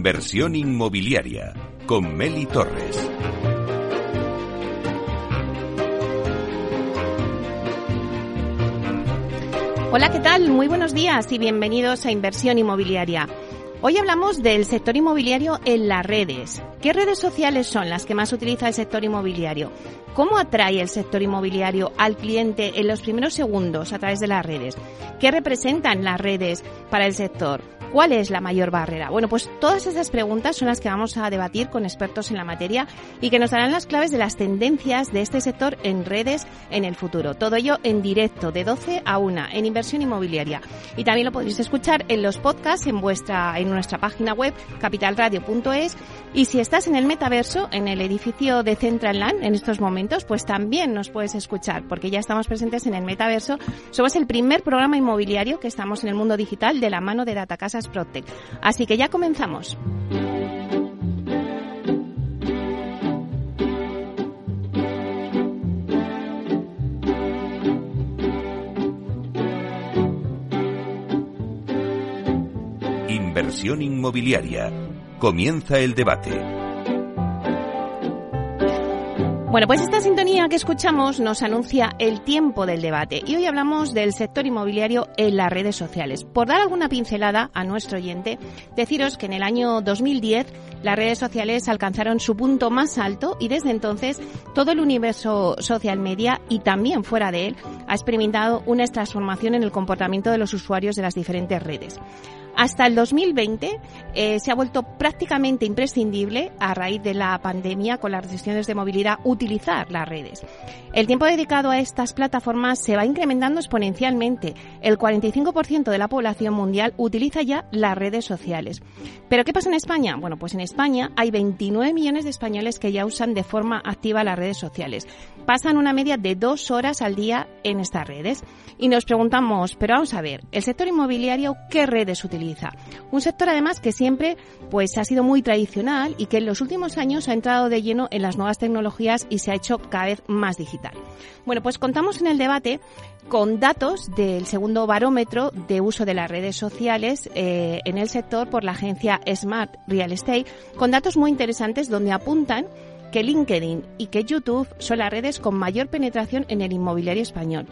Inversión inmobiliaria con Meli Torres. Hola, ¿qué tal? Muy buenos días y bienvenidos a Inversión Inmobiliaria. Hoy hablamos del sector inmobiliario en las redes. ¿Qué redes sociales son las que más utiliza el sector inmobiliario? ¿Cómo atrae el sector inmobiliario al cliente en los primeros segundos a través de las redes? ¿Qué representan las redes para el sector? ¿Cuál es la mayor barrera? Bueno, pues todas esas preguntas son las que vamos a debatir con expertos en la materia y que nos darán las claves de las tendencias de este sector en redes en el futuro. Todo ello en directo de 12 a 1 en inversión inmobiliaria. Y también lo podéis escuchar en los podcasts en en nuestra página web capitalradio.es y si estás en el metaverso en el edificio de Central Land en estos momentos, pues también nos puedes escuchar porque ya estamos presentes en el metaverso. Somos el primer programa inmobiliario que estamos en el mundo digital de la mano de Datacasa Protect. Así que ya comenzamos. Inversión inmobiliaria. Comienza el debate. Bueno, pues esta sintonía que escuchamos nos anuncia el tiempo del debate y hoy hablamos del sector inmobiliario en las redes sociales. Por dar alguna pincelada a nuestro oyente, deciros que en el año 2010 las redes sociales alcanzaron su punto más alto y desde entonces todo el universo social media y también fuera de él ha experimentado una transformación en el comportamiento de los usuarios de las diferentes redes. Hasta el 2020 eh, se ha vuelto prácticamente imprescindible, a raíz de la pandemia con las restricciones de movilidad, utilizar las redes. El tiempo dedicado a estas plataformas se va incrementando exponencialmente. El 45% de la población mundial utiliza ya las redes sociales. ¿Pero qué pasa en España? Bueno, pues en España hay 29 millones de españoles que ya usan de forma activa las redes sociales. Pasan una media de dos horas al día en estas redes. Y nos preguntamos, pero vamos a ver, ¿el sector inmobiliario qué redes utiliza? Un sector además que siempre pues ha sido muy tradicional y que en los últimos años ha entrado de lleno en las nuevas tecnologías y se ha hecho cada vez más digital. Bueno, pues contamos en el debate con datos del segundo barómetro de uso de las redes sociales eh, en el sector por la agencia Smart Real Estate, con datos muy interesantes donde apuntan que LinkedIn y que YouTube son las redes con mayor penetración en el inmobiliario español.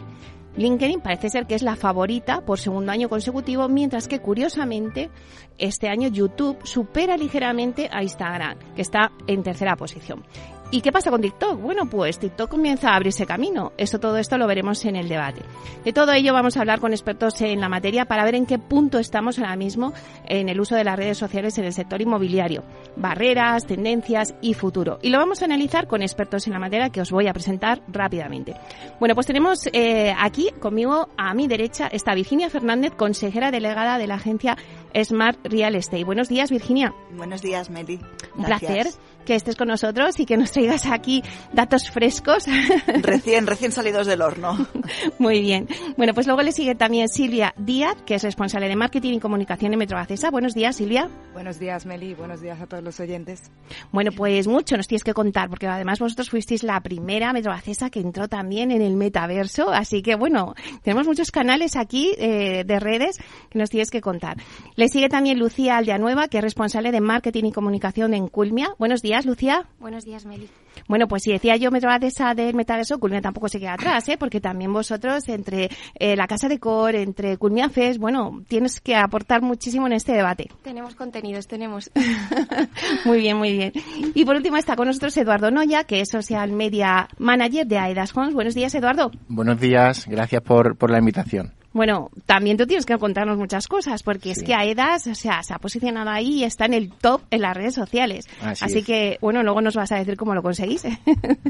LinkedIn parece ser que es la favorita por segundo año consecutivo, mientras que curiosamente este año YouTube supera ligeramente a Instagram, que está en tercera posición. ¿Y qué pasa con TikTok? Bueno, pues TikTok comienza a abrirse camino. Esto, todo esto lo veremos en el debate. De todo ello vamos a hablar con expertos en la materia para ver en qué punto estamos ahora mismo en el uso de las redes sociales en el sector inmobiliario. Barreras, tendencias y futuro. Y lo vamos a analizar con expertos en la materia que os voy a presentar rápidamente. Bueno, pues tenemos eh, aquí conmigo a mi derecha está Virginia Fernández, consejera delegada de la agencia Smart Real Estate. Buenos días, Virginia. Buenos días, Meli. Un placer que estés con nosotros y que nos traigas aquí datos frescos. Recién, recién salidos del horno. Muy bien. Bueno, pues luego le sigue también Silvia Díaz, que es responsable de marketing y comunicación en Metro Buenos días, Silvia. Buenos días, Meli. Buenos días a todos los oyentes. Bueno, pues mucho nos tienes que contar, porque además vosotros fuisteis la primera Metro que entró también en el metaverso. Así que, bueno, tenemos muchos canales aquí eh, de redes que nos tienes que contar. Le sigue también Lucía Aldeanueva, que es responsable de marketing y comunicación en Culmia. Buenos días, Lucía. Buenos días, Meli. Bueno, pues si decía yo Metro esa del metaverso, Culmia tampoco se queda atrás, ¿eh? porque también vosotros, entre eh, la Casa de Core, entre Culmia Fest, bueno, tienes que aportar muchísimo en este debate. Tenemos contenidos, tenemos. muy bien, muy bien. Y por último está con nosotros Eduardo Noya, que es Social Media Manager de AEDAS Homes. Buenos días, Eduardo. Buenos días, gracias por, por la invitación. Bueno, también tú tienes que contarnos muchas cosas, porque es que AEDAS, o sea, se ha posicionado ahí y está en el top en las redes sociales. Así, que, bueno, luego nos vas a decir cómo lo conseguís.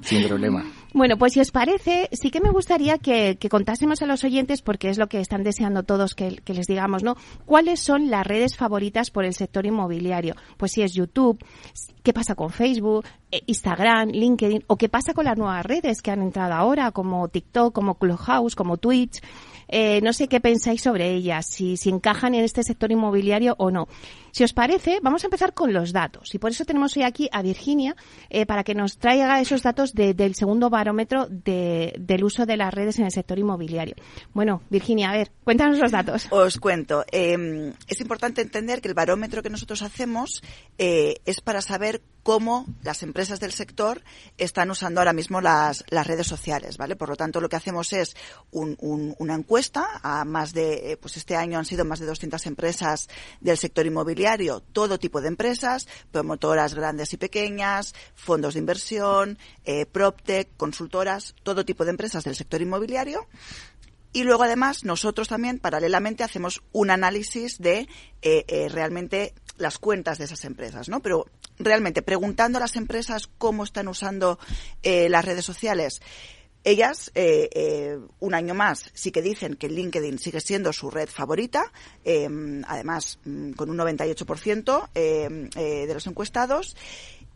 Sin problema. Bueno, pues si os parece, sí que me gustaría que, contásemos a los oyentes, porque es lo que están deseando todos que, que, les digamos, ¿no? ¿Cuáles son las redes favoritas por el sector inmobiliario? Pues si es YouTube, ¿qué pasa con Facebook, eh, Instagram, LinkedIn, o qué pasa con las nuevas redes que han entrado ahora, como TikTok, como Clubhouse, como Twitch? Eh, no sé qué pensáis sobre ellas, si, si encajan en este sector inmobiliario o no. Si os parece, vamos a empezar con los datos. Y por eso tenemos hoy aquí a Virginia eh, para que nos traiga esos datos del segundo barómetro del uso de las redes en el sector inmobiliario. Bueno, Virginia, a ver, cuéntanos los datos. Os cuento. Em, es importante entender que el barómetro que nosotros hacemos eh, es para saber cómo las empresas del sector están usando ahora mismo las, redes sociales, ¿vale? Por lo tanto, lo que hacemos es una encuesta a más de, eh, pues este año han sido más de 200 empresas del sector inmobiliario, todo tipo de empresas, promotoras grandes y pequeñas, fondos de inversión, eh, PropTech, consultoras, todo tipo de empresas del sector inmobiliario. Y luego, además, nosotros también, paralelamente, hacemos un análisis de eh, eh, realmente las cuentas de esas empresas, ¿no? Pero realmente, preguntando a las empresas cómo están usando eh, las redes sociales, ellas, un año más, sí que dicen que LinkedIn sigue siendo su red favorita, además mm, con un 98% de los encuestados.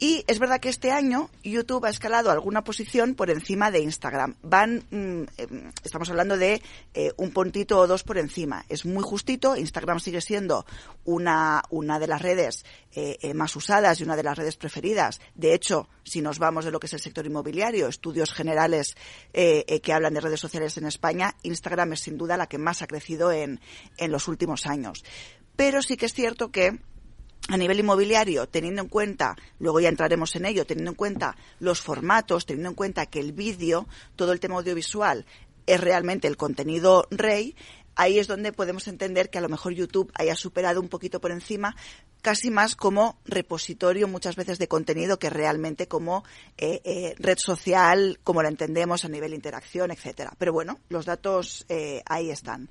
Y es verdad que este año YouTube ha escalado alguna posición por encima de Instagram. Van, mm, em, estamos hablando de eh, un puntito o dos por encima. Es muy justito. Instagram sigue siendo una, una de las redes eh, eh, más usadas y una de las redes preferidas. De hecho, si nos vamos de lo que es el sector inmobiliario, estudios generales que hablan de redes sociales en España, Instagram es sin duda la que más ha crecido en, en los últimos años. Pero sí que es cierto que a nivel inmobiliario, teniendo en cuenta, luego ya entraremos en ello, teniendo en cuenta los formatos, teniendo en cuenta que el vídeo, todo el tema audiovisual es realmente el contenido rey, ahí es donde podemos entender que a lo mejor YouTube haya superado un poquito por encima, casi más como repositorio muchas veces de contenido que realmente como eh, eh, red social, como la entendemos a nivel interacción, etcétera. Pero bueno, los datos eh, ahí están.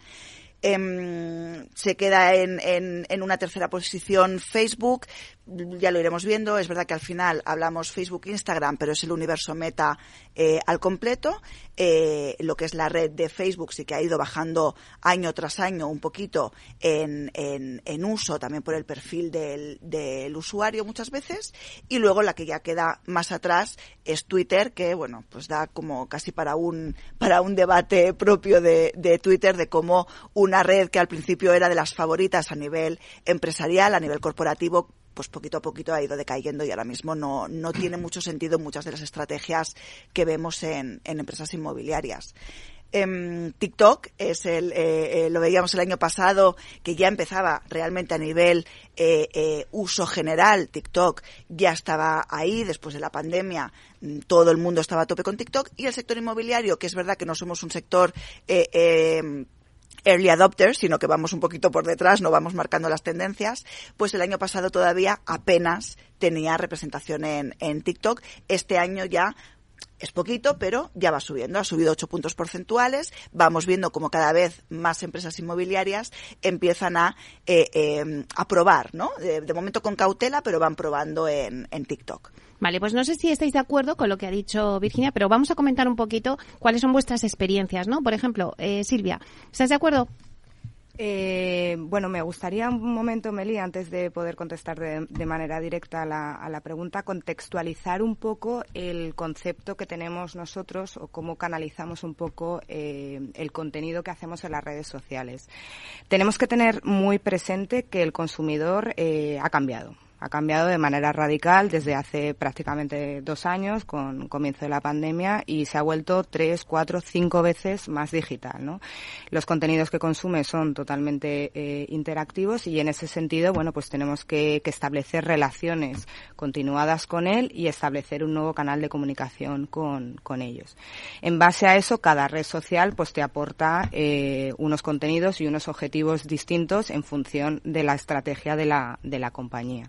Em, se queda en, en, en, una tercera posición Facebook, ya lo iremos viendo. Es verdad que al final hablamos Facebook, Instagram, pero es el universo meta eh, al completo. Eh, lo que es la red de Facebook sí que ha ido bajando año tras año un poquito en, en, en uso, también por el perfil del, del, usuario muchas veces. Y luego la que ya queda más atrás es Twitter, que bueno, pues da como casi para un, para un debate propio de, de Twitter de cómo una red que al principio era de las favoritas a nivel empresarial, a nivel corporativo, pues poquito a poquito ha ido decayendo y ahora mismo no, no tiene mucho sentido muchas de las estrategias que vemos en, empresas inmobiliarias. Em, TikTok es el, eh, eh, lo veíamos el año pasado que ya empezaba realmente a nivel eh, uso general. TikTok ya estaba ahí después de la pandemia. Mm, todo el mundo estaba a tope con TikTok y el sector inmobiliario, que es verdad que no somos un sector em, early adopters, sino que vamos un poquito por detrás, no vamos marcando las tendencias, pues el año pasado todavía apenas tenía representación en, en TikTok. Este año ya es poquito, pero ya va subiendo. Ha subido ocho puntos porcentuales. Vamos viendo como cada vez más empresas inmobiliarias empiezan a, eh, eh, a probar, ¿no? De, momento con cautela, pero van probando en, en TikTok. Vale, pues no sé si estáis de acuerdo con lo que ha dicho Virginia, pero vamos a comentar un poquito cuáles son vuestras experiencias, ¿no? Por ejemplo, eh, Silvia, ¿estás de acuerdo? Eh, bueno, me gustaría un momento, Meli, antes de poder contestar de, manera directa a la, pregunta, contextualizar un poco el concepto que tenemos nosotros o cómo canalizamos un poco eh, el contenido que hacemos en las redes sociales. Tenemos que tener muy presente que el consumidor ha cambiado ha cambiado de manera radical desde hace prácticamente dos años con comienzo de la pandemia y se ha vuelto tres, cuatro, cinco veces más digital. ¿no? Los contenidos que consume son totalmente eh, interactivos y en ese sentido, bueno, pues tenemos que, establecer relaciones continuadas con él y establecer un nuevo canal de comunicación con, con ellos. En base a eso, cada red social pues te aporta eh, unos contenidos y unos objetivos distintos en función de la estrategia de la, de la compañía.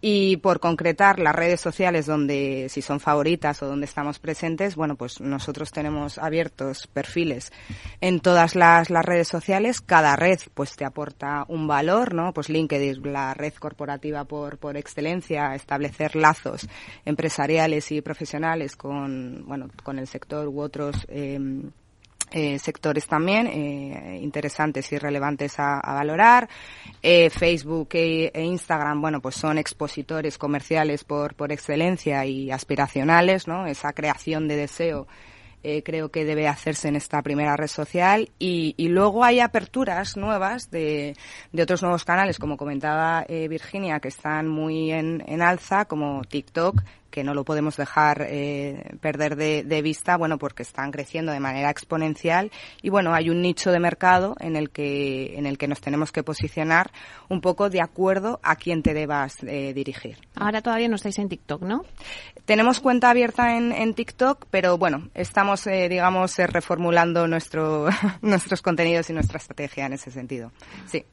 Y por concretar las redes sociales donde, si son favoritas o donde estamos presentes, bueno, pues nosotros tenemos abiertos perfiles en todas las, las redes sociales. Cada red, pues te aporta un valor, ¿no? Pues LinkedIn, la red corporativa por, por excelencia, establecer lazos empresariales y profesionales con, bueno, con el sector u otros, eh, eh, sectores también eh, interesantes y relevantes a, valorar. Eh, Facebook e, e, Instagram, bueno, pues son expositores comerciales por, por excelencia y aspiracionales, ¿no? Esa creación de deseo eh, creo que debe hacerse en esta primera red social y, y luego hay aperturas nuevas de, de, otros nuevos canales, como comentaba eh, Virginia, que están muy en, en alza, como TikTok, que no lo podemos dejar eh, perder de, de, vista, bueno, porque están creciendo de manera exponencial y bueno, hay un nicho de mercado en el que en el que nos tenemos que posicionar un poco de acuerdo a quién te debas eh, dirigir. Ahora todavía no estáis en TikTok, ¿no? Tenemos cuenta abierta en, en TikTok, pero bueno, estamos, eh, digamos, eh, reformulando nuestro, nuestros contenidos y nuestra estrategia en ese sentido. Sí.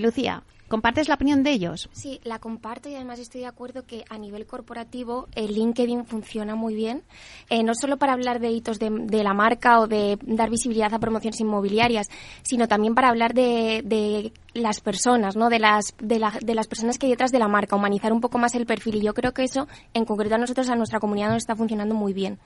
Lucía, ¿Compartes la opinión de ellos? Sí, la comparto y además estoy de acuerdo que a nivel corporativo el LinkedIn funciona muy bien, eh, no solo para hablar de hitos de, de, la marca o de dar visibilidad a promociones inmobiliarias, sino también para hablar de las personas, ¿no? De las, de, la, de las personas que hay detrás de la marca, humanizar un poco más el perfil. Y yo creo que eso, en concreto a nosotros, a nuestra comunidad, nos está funcionando muy bien.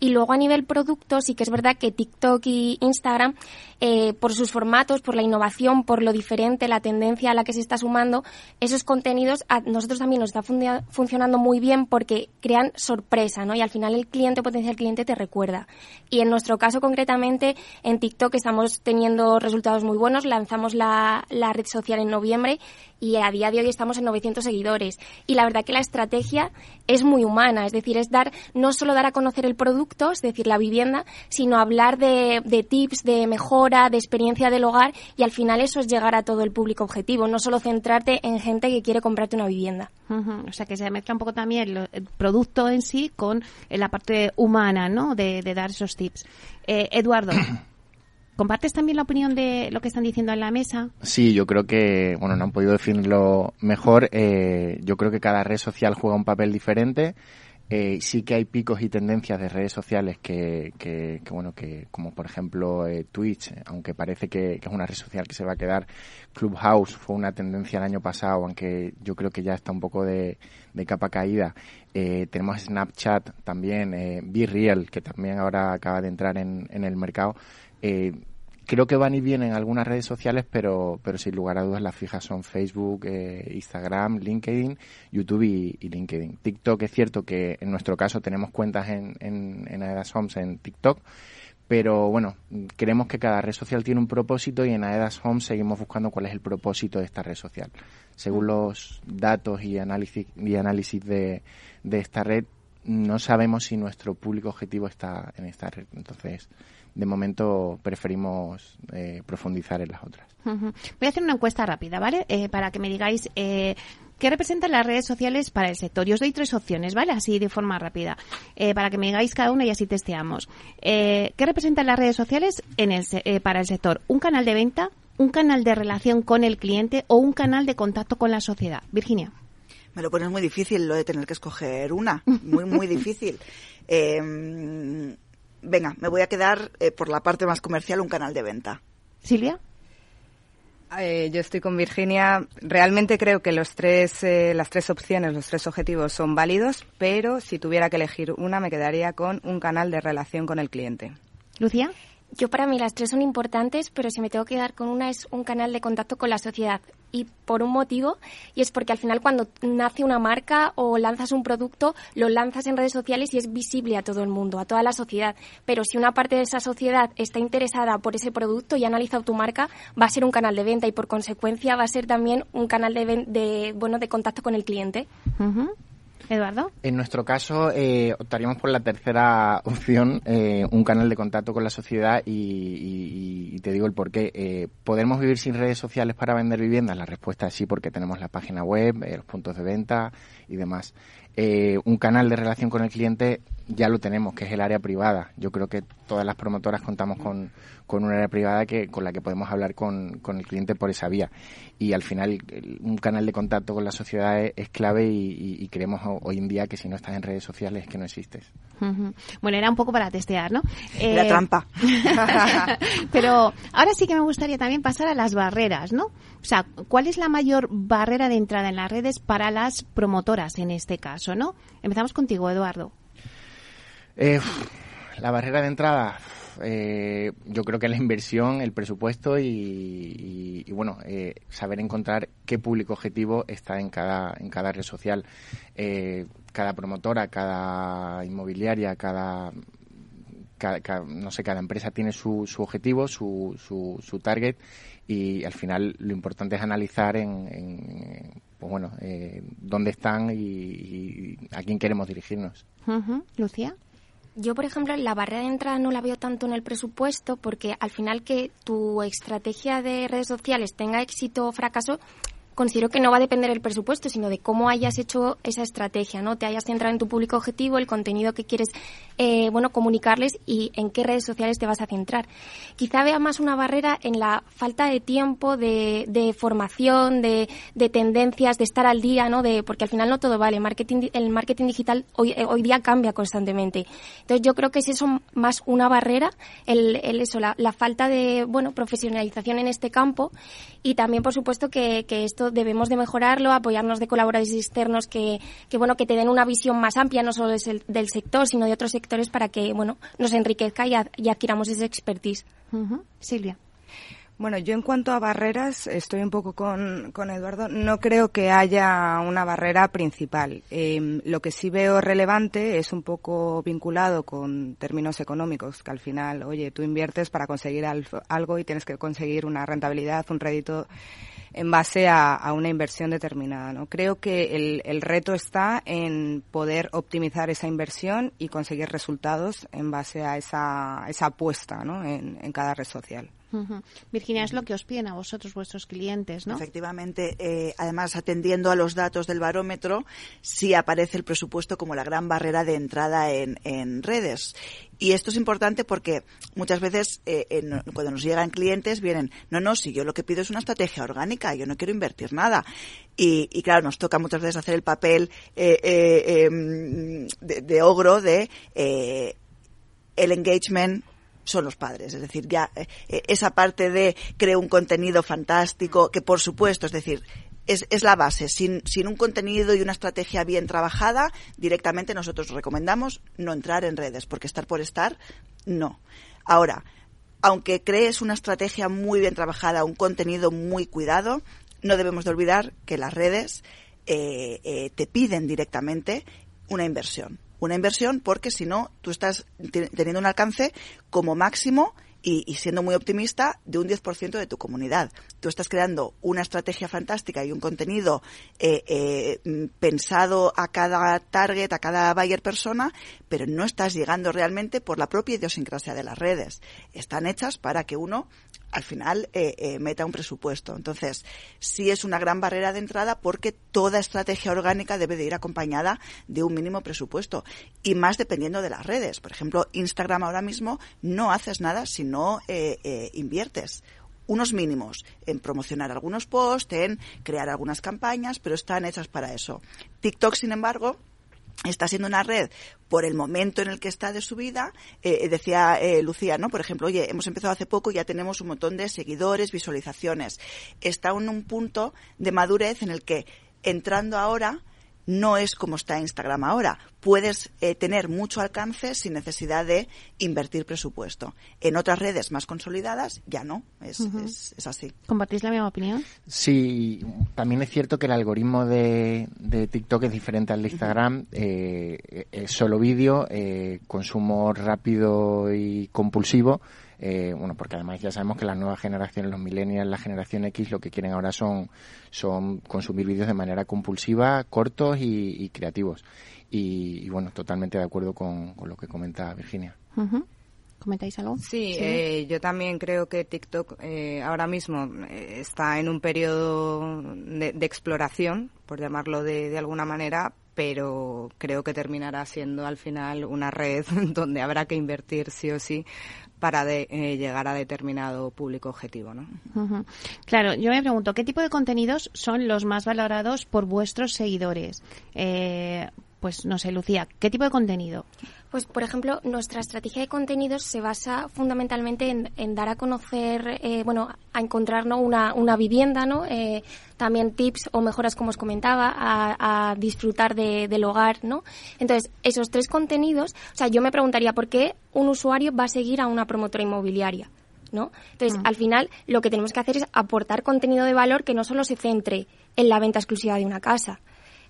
Y luego a nivel producto, sí que es verdad que TikTok y Instagram, eh, por sus formatos, por la innovación, por lo diferente, la tendencia a la que se está sumando, esos contenidos a nosotros también nos está fun funcionando muy bien porque crean sorpresa, ¿no? Y al final el cliente, potencial cliente, te recuerda. Y en nuestro caso, concretamente, en TikTok estamos teniendo resultados muy buenos. Lanzamos la, la red social en noviembre y a día de hoy estamos en 900 seguidores. Y la verdad que la estrategia es muy humana, es decir, es dar, no solo dar a conocer el producto, es decir, la vivienda, sino hablar de, de tips, de mejora, de experiencia del hogar y al final eso es llegar a todo el público objetivo, no solo centrarte en gente que quiere comprarte una vivienda. Uh -huh. O sea, que se mezcla un poco también el, el producto en sí con la parte humana, ¿no? De, de dar esos tips. Eh, Eduardo. ¿Compartes también la opinión de lo que están diciendo en la mesa? Sí, yo creo que, bueno, no han podido definirlo mejor. Eh, yo creo que cada red social juega un papel diferente. Eh, sí que hay picos y tendencias de redes sociales que, que, que bueno, que como por ejemplo eh, Twitch, aunque parece que, es una red social que se va a quedar, Clubhouse fue una tendencia el año pasado, aunque yo creo que ya está un poco de, de capa caída. Eh, tenemos Snapchat también, eh, Be que también ahora acaba de entrar en, en el mercado. Eh, creo que van y vienen en algunas redes sociales, pero, pero sin lugar a dudas las fijas son Facebook, eh, Instagram, LinkedIn, YouTube y, y, LinkedIn. TikTok es cierto que en nuestro caso tenemos cuentas en, en, en Aedas Homes en TikTok, pero bueno, creemos que cada red social tiene un propósito y en Aedas Homes seguimos buscando cuál es el propósito de esta red social. Según los datos y análisis, y análisis de, de esta red, no sabemos si nuestro público objetivo está en esta red. Entonces, de momento preferimos eh, profundizar en las otras. Uh -huh. Voy a hacer una encuesta rápida, ¿vale? Eh, para que me digáis eh, qué representan las redes sociales para el sector. Y os doy tres opciones, ¿vale? Así de forma rápida, eh, para que me digáis cada una y así testeamos. ¿Qué representan las redes sociales en el, para el sector? ¿Un canal de venta, un canal de relación con el cliente o un canal de contacto con la sociedad? Virginia. Me lo pones muy difícil lo de tener que escoger una. Muy, muy difícil. Eh, venga, me voy a quedar eh, por la parte más comercial, un canal de venta. Silvia. Eh, yo estoy con Virginia. Realmente creo que los tres, eh, las tres opciones, los tres objetivos son válidos, pero si tuviera que elegir una, me quedaría con un canal de relación con el cliente. Lucía. Yo para mí las tres son importantes, pero si me tengo que dar con una es un canal de contacto con la sociedad. Y por un motivo, y es porque al final cuando nace una marca o lanzas un producto, lo lanzas en redes sociales y es visible a todo el mundo, a toda la sociedad. Pero si una parte de esa sociedad está interesada por ese producto y ha analizado tu marca, va a ser un canal de venta y por consecuencia va a ser también un canal de, de bueno de contacto con el cliente. Eduardo. En nuestro caso, eh, optaríamos por la tercera opción, eh, un canal de contacto con la sociedad y, y, y te digo el porqué. Eh, ¿Podemos vivir sin redes sociales para vender viviendas? La respuesta es sí, porque tenemos la página web, eh, los puntos de venta y demás. Eh, un canal de relación con el cliente ya lo tenemos, que es el área privada. Yo creo que todas las promotoras contamos con, con un área privada que con la que podemos hablar con, con el cliente por esa vía. Y al final, un canal de contacto con la sociedad es, es clave y, y, y, creemos hoy en día que si no estás en redes sociales es que no existes. Uh -huh. Bueno, era un poco para testear, ¿no? Eh, la trampa. Pero ahora sí que me gustaría también pasar a las barreras, ¿no? O sea, ¿cuál es la mayor barrera de entrada en las redes para las promotoras en este caso, no? Empezamos contigo, Eduardo. Eh, la barrera de entrada, eh, yo creo que la inversión, el presupuesto y, bueno, eh, saber encontrar qué público objetivo está en cada, en cada red social. Eh, cada promotora, cada inmobiliaria, cada no sé, cada empresa tiene su, su objetivo, su, su, su target y al final lo importante es analizar en, pues bueno, eh, dónde están y, a quién queremos dirigirnos. Lucía. Yo, por ejemplo, la barrera de entrada no la veo tanto en el presupuesto porque al final que tu estrategia de redes sociales tenga éxito o fracaso considero que no va a depender del presupuesto, sino de cómo hayas hecho esa estrategia, ¿no? Te hayas centrado en tu público objetivo, el contenido que quieres, eh, bueno, comunicarles y en qué redes sociales te vas a centrar. Quizá vea más una barrera en la falta de tiempo, de, de formación, de, de, tendencias, de estar al día, ¿no? De, porque al final no todo vale. Marketing, el marketing digital hoy, eh, hoy día cambia constantemente. Entonces yo creo que es eso más una barrera, el, el eso, la, la falta de, bueno, profesionalización en este campo y también, por supuesto, que, que esto debemos de mejorarlo, apoyarnos de colaboradores externos que, que bueno, que te den una visión más amplia, no solo del sector, sino de otros sectores para que, bueno, nos enriquezca y, adquiramos ese expertise. Silvia. Bueno, yo en cuanto a barreras, estoy un poco con, con Eduardo. No creo que haya una barrera principal. Em, lo que sí veo relevante es un poco vinculado con términos económicos, que al final, oye, tú inviertes para conseguir algo y tienes que conseguir una rentabilidad, un rédito en base a, una inversión determinada. ¿no? Creo que el, el, reto está en poder optimizar esa inversión y conseguir resultados en base a esa, esa apuesta ¿no? en, en cada red social. Virginia, es lo que os piden a vosotros vuestros clientes, ¿no? Efectivamente, eh, además atendiendo a los datos del barómetro, sí aparece el presupuesto como la gran barrera de entrada en, en redes. Y esto es importante porque muchas veces eh, cuando nos llegan clientes vienen, no, no, si yo lo que pido es una estrategia orgánica, yo no quiero invertir nada. Y, y claro, nos toca muchas veces hacer el papel eh, eh em, de, de, ogro de eh, el engagement son los padres. Es decir, ya eh, eh, esa parte de creo un contenido fantástico, que por supuesto, es decir, es, la base. Sin, sin un contenido y una estrategia bien trabajada, directamente nosotros recomendamos no entrar en redes, porque estar por estar, no. Ahora, aunque crees una estrategia muy bien trabajada, un contenido muy cuidado, no debemos de olvidar que las redes eh, eh, te piden directamente una inversión una inversión porque si no, tú estás teniendo un alcance como máximo y, siendo muy optimista de un 10% de tu comunidad. Tú estás creando una estrategia fantástica y un contenido eh, eh, pensado a cada target, a cada buyer persona, pero no estás llegando realmente por la propia idiosincrasia de las redes. Están hechas para que uno al final eh, eh, meta un presupuesto. Entonces, sí es una gran barrera de entrada porque toda estrategia orgánica debe de ir acompañada de un mínimo presupuesto y más dependiendo de las redes. Por ejemplo, Instagram ahora mismo no haces nada si no eh, eh inviertes unos mínimos en promocionar algunos posts, en crear algunas campañas, pero están hechas para eso. TikTok, sin embargo, está siendo una red por el momento en el que está de su vida, eh, decía eh, Lucía, ¿no? Por ejemplo, oye, hemos empezado hace poco y ya tenemos un montón de seguidores, visualizaciones. Está en un punto de madurez en el que entrando ahora no es como está Instagram ahora. Puedes eh, tener mucho alcance sin necesidad de invertir presupuesto. En otras redes más consolidadas ya no, es, uh -huh. es, es, así. ¿Compartís la misma opinión? Sí, también es cierto que el algoritmo de, de TikTok es diferente al de Instagram. Uh -huh. eh, es solo vídeo, eh, consumo rápido y compulsivo eh, bueno, porque además ya sabemos que las nuevas generaciones, los millennials, la generación X, lo que quieren ahora son, son consumir vídeos de manera compulsiva, cortos y, y creativos. Y, y, bueno, totalmente de acuerdo con, con lo que comenta Virginia. Uh -huh. ¿Comentáis algo? Sí, sí. Eh, yo también creo que TikTok eh, ahora mismo eh, está en un periodo de, de exploración, por llamarlo de, de, alguna manera, pero creo que terminará siendo al final una red donde habrá que invertir sí o sí para de, eh, llegar a determinado público objetivo, ¿no? Claro, yo me pregunto, ¿qué tipo de contenidos son los más valorados por vuestros seguidores? Eh, pues no sé, Lucía, ¿qué tipo de contenido? Pues, por ejemplo, nuestra estrategia de contenidos se basa fundamentalmente en, en dar a conocer, eh, bueno, a encontrar ¿no? una, una vivienda, ¿no? Eh, también tips o mejoras, como os comentaba, a, a disfrutar de, del hogar, ¿no? Entonces, esos tres contenidos, o sea, yo me preguntaría por qué un usuario va a seguir a una promotora inmobiliaria. ¿no? Entonces, mm. al final, lo que tenemos que hacer es aportar contenido de valor que no solo se centre en la venta exclusiva de una casa,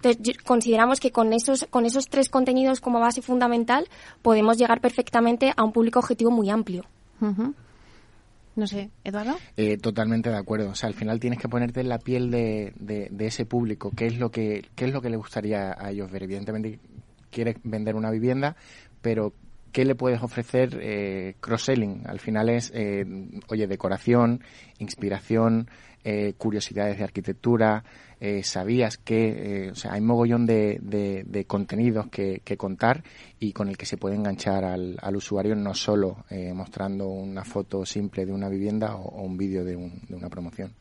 Entonces, consideramos que con esos, con esos tres contenidos como base fundamental podemos llegar perfectamente a un público objetivo muy amplio. No sé, Eduardo. Eh, totalmente de acuerdo. O sea, al final tienes que ponerte en la piel de, de, ese público. ¿Qué es lo que qué es lo que le gustaría a ellos ver? Evidentemente quieres vender una vivienda, pero ¿qué le puedes ofrecer eh, cross-selling? Al final es, eh, oye, decoración, inspiración, eh, curiosidades de arquitectura, eh, sabías que, o sea, hay mogollón de, de, contenidos que, que, contar y con el que se puede enganchar al, al usuario no solo mostrando una foto simple de una vivienda o, un vídeo de, un, de, una promoción.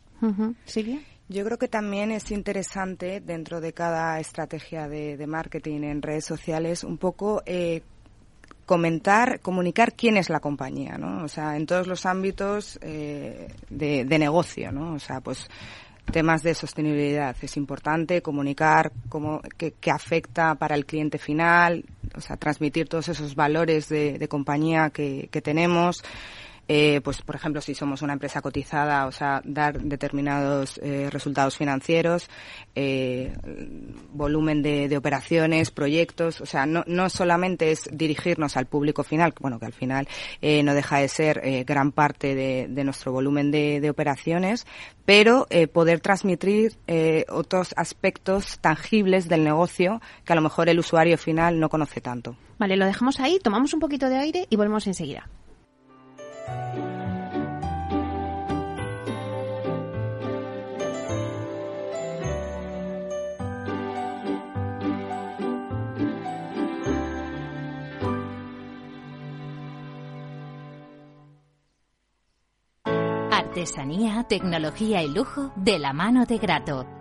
Silvia. Yo creo que también es interesante dentro de cada estrategia de, de marketing en redes sociales un poco eh, comentar, comunicar quién es la compañía, ¿no? O sea, en todos los ámbitos eh, de, negocio, ¿no? O sea, pues temas de sostenibilidad. Es importante comunicar cómo, qué, afecta para el cliente final, o sea, transmitir todos esos valores de, compañía que, que tenemos. Eh, pues por ejemplo si somos una empresa cotizada, o sea, dar determinados eh, resultados financieros, eh, volumen de, operaciones, proyectos, o sea, no, no solamente es dirigirnos al público final, bueno, que al final no deja de ser gran parte de, nuestro volumen de, operaciones, pero poder transmitir otros aspectos tangibles del negocio que a lo mejor el usuario final no conoce tanto. Vale, lo dejamos ahí, tomamos un poquito de aire y volvemos enseguida. Artesanía, tecnología y lujo de la mano de Grato,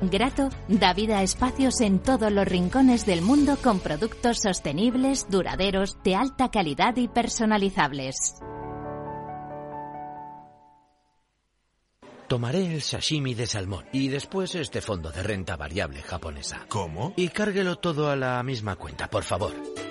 Grato da vida a espacios en todos los rincones del mundo con productos sostenibles, duraderos, de alta calidad y personalizables. Tomaré el sashimi de salmón y después este fondo de renta variable japonesa. ¿Cómo? Y cárguelo todo a la misma cuenta, por favor.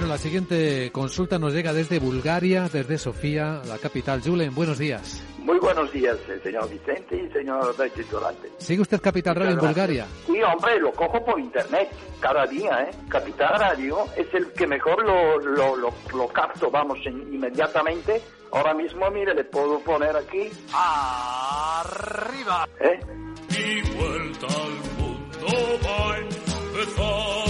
Bueno, la siguiente consulta nos llega desde Bulgaria, desde Sofía, la capital. Julen, buenos días. Muy buenos días, eh, señor Vicente y señor titulante. ¿Sigue usted Capital Radio en Bulgaria? Sí, hombre, lo cojo por internet cada día, ¿eh? Capital Radio es el que mejor lo, lo, lo, capto, vamos, inmediatamente. Ahora mismo, mire, le puedo poner aquí. ¡Arriba! ¿Eh? Y vuelta al mundo va a empezar.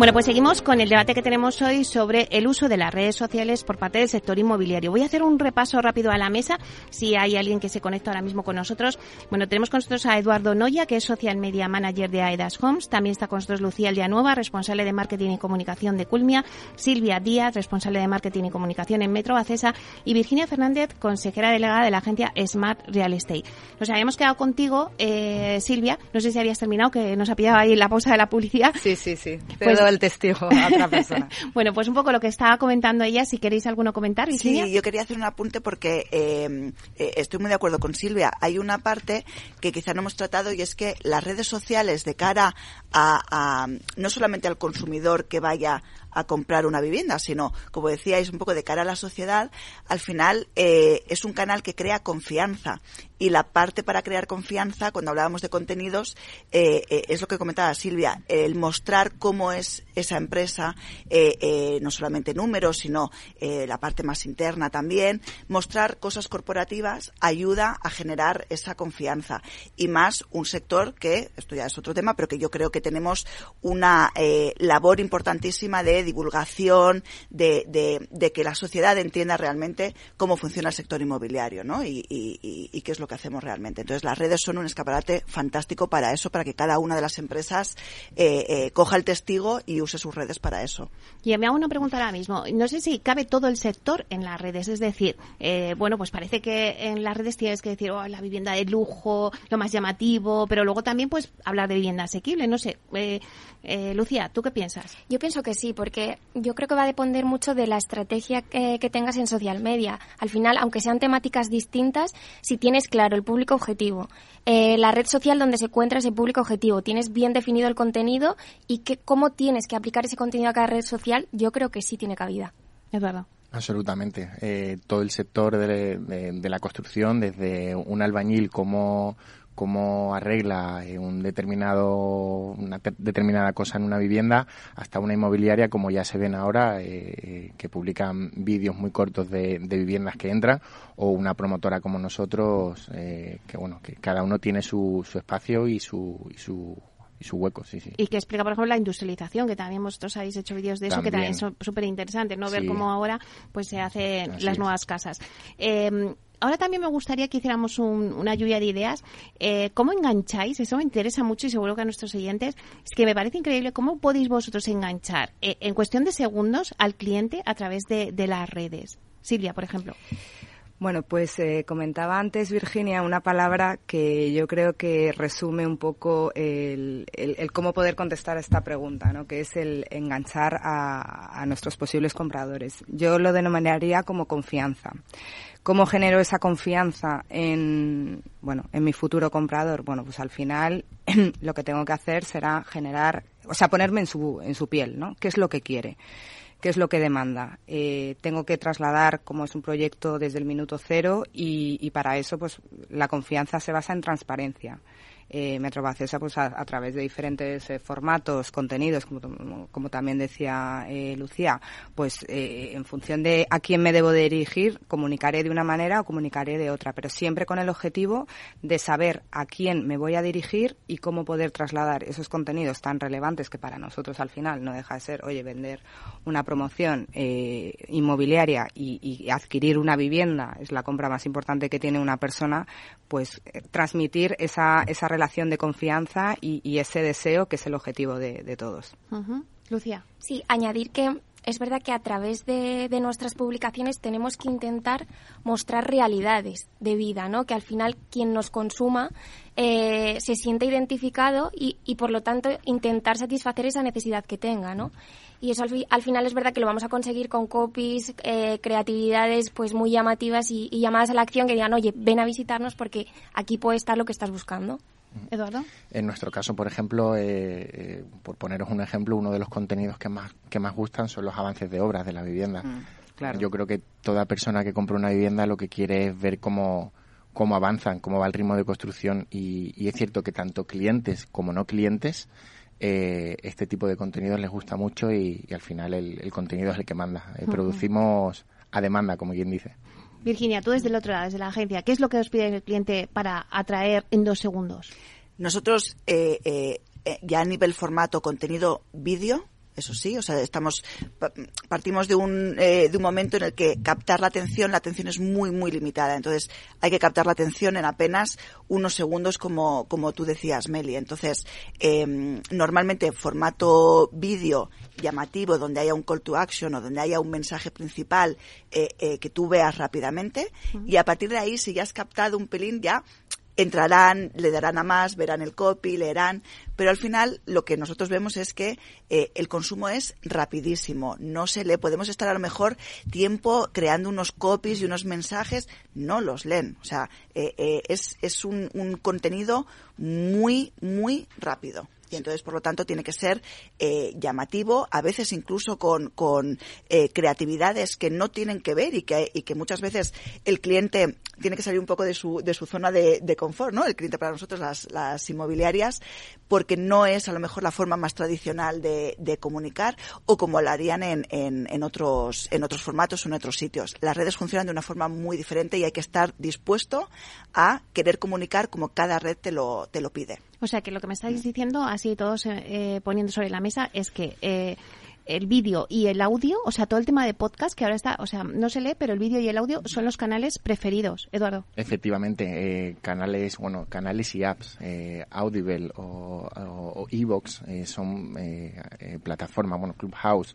Bueno, pues seguimos con el debate que tenemos hoy sobre el uso de las redes sociales por parte del sector inmobiliario. Voy a hacer un repaso rápido a la mesa, si hay alguien que se conecta ahora mismo con nosotros. Bueno, tenemos con nosotros a Eduardo Noya, que es Social Media Manager de Aedas Homes. También está con nosotros Lucía Aldianueva, responsable de Marketing y Comunicación de Culmia. Silvia Díaz, responsable de Marketing y Comunicación en Metro Acesa. Y Virginia Fernández, consejera delegada de la agencia Smart Real Estate. Nos habíamos quedado contigo, eh, Silvia. No sé si habías terminado, que nos ha pillado ahí la pausa de la publicidad. Sí, sí, sí. Pues el testigo a otra persona. bueno, pues un poco lo que estaba comentando ella, si queréis alguno comentar, Virginia. Sí, yo quería hacer un apunte porque eh, eh, estoy muy de acuerdo con Silvia. Hay una parte que quizá no hemos tratado y es que las redes sociales de cara a, a no solamente al consumidor que vaya a comprar una vivienda, sino, como decíais, un poco de cara a la sociedad, al final eh, es un canal que crea confianza. Y la parte para crear confianza, cuando hablábamos de contenidos, eh, eh, es lo que comentaba Silvia, el mostrar cómo es esa empresa, eh, eh, no solamente números, sino la parte más interna también, mostrar cosas corporativas ayuda a generar esa confianza. Y más un sector que, esto ya es otro tema, pero que yo creo que tenemos una labor importantísima de divulgación, de, de, de, que la sociedad entienda realmente cómo funciona el sector inmobiliario, ¿no? Y, y, y, qué es lo que hacemos realmente. Entonces, las redes son un escaparate fantástico para eso, para que cada una de las empresas eh, eh, coja el testigo y use sus redes para eso. Y me hago una pregunta ahora mismo. No sé si cabe todo el sector en las redes. Es decir, eh, bueno, pues parece que en las redes tienes que decir, oh, la vivienda de lujo, lo más llamativo, pero luego también, pues, hablar de vivienda asequible. No sé. Eh, eh, Lucía, ¿tú qué piensas? Yo pienso que sí, porque yo creo que va a depender mucho de la estrategia que, que, tengas en social media. Al final, aunque sean temáticas distintas, si tienes claro el público objetivo, eh, la red social donde se encuentra ese público objetivo, tienes bien definido el contenido y que, cómo tienes que aplicar ese contenido a cada red social, yo creo que sí tiene cabida. Es verdad. Absolutamente. Eh, todo el sector de, de, de, la construcción, desde un albañil como cómo arregla un determinado una te determinada cosa en una vivienda hasta una inmobiliaria como ya se ven ahora eh, que publican vídeos muy cortos de, de, viviendas que entran o una promotora como nosotros eh, que bueno que cada uno tiene su, su espacio y su, y su y su hueco, sí, sí. Y que explica, por ejemplo, la industrialización, que también vosotros habéis hecho vídeos de eso, que también es súper interesante, ¿no? Ver cómo ahora pues se hacen Así las es. nuevas casas. Eh, ahora también me gustaría que hiciéramos un, una lluvia de ideas. Eh, ¿Cómo engancháis? Eso me interesa mucho y seguro que a nuestros oyentes es que me parece increíble cómo podéis vosotros enganchar eh, en cuestión de segundos al cliente a través de, de las redes. Silvia, por ejemplo. Bueno, pues eh, comentaba antes Virginia una palabra que yo creo que resume un poco el, el, el cómo poder contestar a esta pregunta, ¿no? que es el enganchar a, a nuestros posibles compradores. Yo lo denominaría como confianza. ¿Cómo genero esa confianza en, bueno, en mi futuro comprador? Bueno, pues al final lo que tengo que hacer será generar, o sea, ponerme en su, en su piel, ¿no? ¿Qué es lo que quiere? qué es lo que demanda. Eh, tengo que trasladar como es un proyecto desde el minuto cero y, y para eso pues la confianza se basa en transparencia eh, pues a, través de diferentes eh, formatos, contenidos, como, como también decía eh, Lucía, pues eh, en función de a quién me debo dirigir, comunicaré de una manera o comunicaré de otra, pero siempre con el objetivo de saber a quién me voy a dirigir y cómo poder trasladar esos contenidos tan relevantes que para nosotros al final no deja de ser, oye, vender una promoción inmobiliaria y, adquirir una vivienda es la compra más importante que tiene una persona, pues transmitir esa, esa relación de confianza y, y, ese deseo que es el objetivo de, de todos. Uh -huh. Lucía. Sí, añadir que es verdad que a través de, de, nuestras publicaciones tenemos que intentar mostrar realidades de vida, ¿no? Que al final quien nos consuma eh, se siente identificado y, y, por lo tanto intentar satisfacer esa necesidad que tenga, ¿no? Y eso al, al final es verdad que lo vamos a conseguir con copies, eh, creatividades pues muy llamativas y, y llamadas a la acción que digan, oye, ven a visitarnos porque aquí puede estar lo que estás buscando. Eduardo. En nuestro caso, por ejemplo, eh, eh, por poneros un ejemplo, uno de los contenidos que más, que más gustan son los avances de obras de la vivienda. Mm, claro. Yo creo que toda persona que compra una vivienda lo que quiere es ver cómo, cómo avanzan, cómo va el ritmo de construcción y, y es cierto que tanto clientes como no clientes eh, este tipo de contenidos les gusta mucho y, y al final el, el, contenido es el que manda. Eh, uh -huh. Producimos a demanda, como quien dice. Virginia, tú desde el otro lado, desde la agencia, ¿qué es lo que os pide el cliente para atraer en dos segundos? Nosotros, eh, eh, eh, ya a nivel formato, contenido vídeo, eso sí, o sea, estamos partimos de un, de un momento en el que captar la atención, la atención es muy, muy limitada. Entonces, hay que captar la atención en apenas unos segundos, como, como tú decías, Meli. Entonces, normalmente formato vídeo llamativo, donde haya un call to action o donde haya un mensaje principal que tú veas rápidamente. Y a partir de ahí, si ya has captado un pelín, ya entrarán, le darán a más, verán el copy, leerán, pero al final lo que nosotros vemos es que eh, el consumo es rapidísimo, no se lee, podemos estar a lo mejor tiempo creando unos copies y unos mensajes, no los leen, o sea, eh, eh, es, es un, un contenido muy, muy rápido y entonces por lo tanto tiene que ser eh, llamativo, a veces incluso con, con eh, creatividades que no tienen que ver y que, y que muchas veces el cliente tiene que salir un poco de su, de su zona de, de confort, ¿no? El cliente para nosotros, las, las inmobiliarias, porque no es a lo mejor la forma más tradicional de, de comunicar o como lo harían en, en, en, otros, en otros formatos o en otros sitios. Las redes funcionan de una forma muy diferente y hay que estar dispuesto a querer comunicar como cada red te lo, te lo pide. O sea, que lo que me estáis diciendo, así todos eh, poniendo sobre la mesa, es que eh, el vídeo y el audio, o sea, todo el tema de podcast que ahora está, o sea, no se lee, pero el vídeo y el audio son los canales preferidos, Eduardo. Efectivamente, eh, canales, bueno, canales y apps, eh, Audible o, o, Evox eh, son plataformas, bueno, Clubhouse,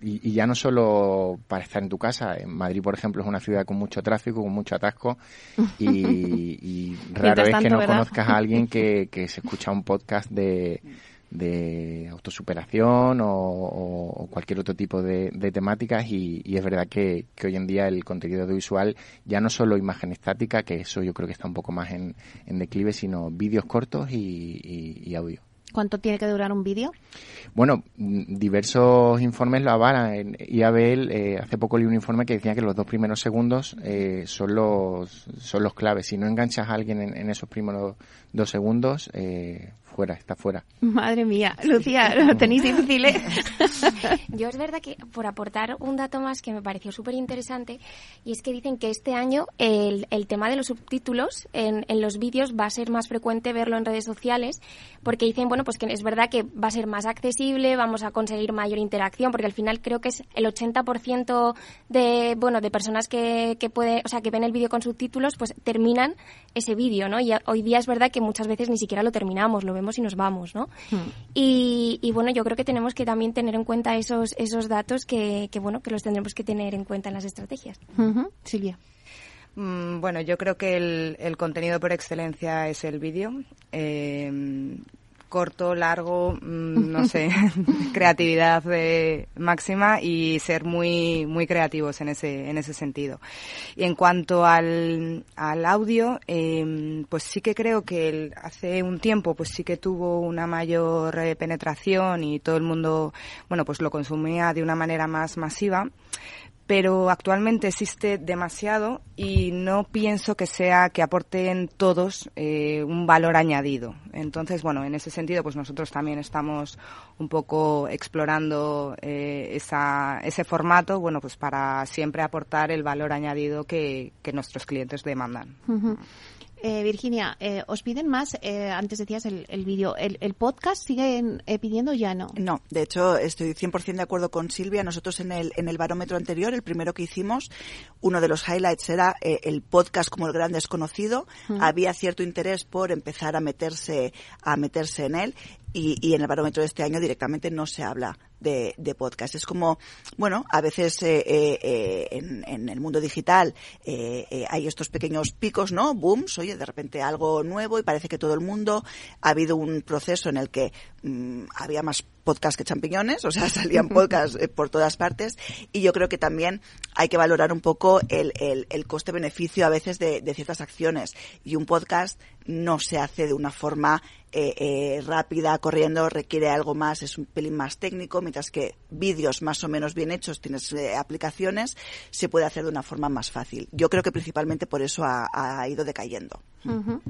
y, y, ya no solo para estar en tu casa. En Madrid, por ejemplo, es una ciudad con mucho tráfico, con mucho atasco y, y raro es que no ¿verdad? conozcas a alguien que, que se escucha un podcast de, de autosuperación o, o, cualquier otro tipo de, de temáticas y, y, es verdad que, que, hoy en día el contenido audiovisual ya no solo imagen estática, que eso yo creo que está un poco más en, en declive, sino vídeos cortos y, y audio. ¿Cuánto tiene que durar un vídeo? Bueno, diversos informes lo avalan. En IABL eh, hace poco leí un informe que decía que los dos primeros segundos eh, son los son los claves. Si no enganchas a alguien en, en esos primeros dos segundos, eh, fuera, está fuera. Madre mía, Lucía, lo tenéis difícil, ¿eh? Yo es verdad que por aportar un dato más que me pareció súper interesante, y es que dicen que este año el, el tema de los subtítulos en, en, los vídeos va a ser más frecuente verlo en redes sociales, porque dicen, bueno, pues que es verdad que va a ser más accesible, vamos a conseguir mayor interacción, porque al final creo que es el 80% de, bueno, de personas que, que puede, o sea, que ven el vídeo con subtítulos, pues terminan ese vídeo, ¿no? Y hoy día es verdad que muchas veces ni siquiera lo terminamos, lo vemos y nos vamos, ¿no? Hmm. Y, y, bueno, yo creo que tenemos que también tener en cuenta esos, esos datos que, que bueno, que los tendremos que tener en cuenta en las estrategias. Uh -huh. Silvia. Mm, bueno, yo creo que el, el, contenido por excelencia es el vídeo. Eh, corto, largo, mmm, no sé, creatividad de máxima y ser muy muy creativos en ese en ese sentido. Y en cuanto al, al audio, eh, pues sí que creo que el, hace un tiempo pues sí que tuvo una mayor eh, penetración y todo el mundo, bueno, pues lo consumía de una manera más masiva pero actualmente existe demasiado y no pienso que sea que aporten todos eh, un valor añadido. Entonces, bueno, en ese sentido, pues nosotros también estamos un poco explorando eh, esa, ese formato, bueno, pues para siempre aportar el valor añadido que, que nuestros clientes demandan. Eh, Virginia, eh, ¿os piden más? Eh, antes decías el, el vídeo. ¿El, ¿El, podcast siguen eh, pidiendo ya no? No, de hecho estoy 100% de acuerdo con Silvia. Nosotros en el, en el barómetro anterior, el primero que hicimos, uno de los highlights era eh, el podcast como el gran desconocido. Uh -huh. Había cierto interés por empezar a meterse, a meterse en él y, y, en el barómetro de este año directamente no se habla de, de podcast. Es como, bueno, a veces eh, eh, en, en, el mundo digital eh, eh, hay estos pequeños picos, ¿no? Booms, oye, de repente algo nuevo y parece que todo el mundo ha habido un proceso en el que mmm, había más podcast que champiñones, o sea, salían podcasts eh, por todas partes y yo creo que también hay que valorar un poco el, el, el coste-beneficio a veces de, de, ciertas acciones y un podcast no se hace de una forma eh, eh, rápida, corriendo, requiere algo más, es un pelín más técnico, mientras que vídeos más o menos bien hechos, tienes eh, aplicaciones, se puede hacer de una forma más fácil. Yo creo que principalmente por eso ha, ido decayendo. Ujú.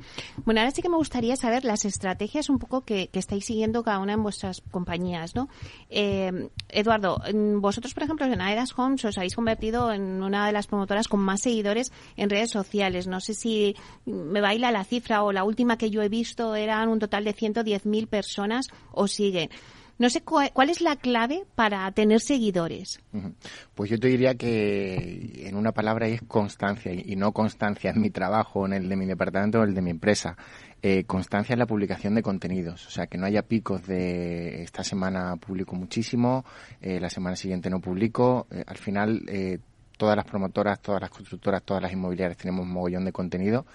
Bueno, ahora sí que me gustaría saber las estrategias un poco que, estáis siguiendo cada una en vuestras compañías, ¿no? Eh, Eduardo, mm, vosotros, por ejemplo, en Aedas Homes os habéis convertido en una de las promotoras con más seguidores en redes sociales. No sé si me baila la cifra o la última que yo he visto eran un total de 110.000 personas os siguen. No sé cuál, es la clave para tener seguidores. Pues yo te diría que en una palabra es constancia y no constancia en mi trabajo, en el de mi departamento o el de mi empresa. Eh, constancia en la publicación de contenidos, o sea, que no haya picos de esta semana publico muchísimo, eh, la semana siguiente no publico. Eh, al final, eh, todas las promotoras, todas las constructoras, todas las inmobiliarias tenemos un mogollón de contenido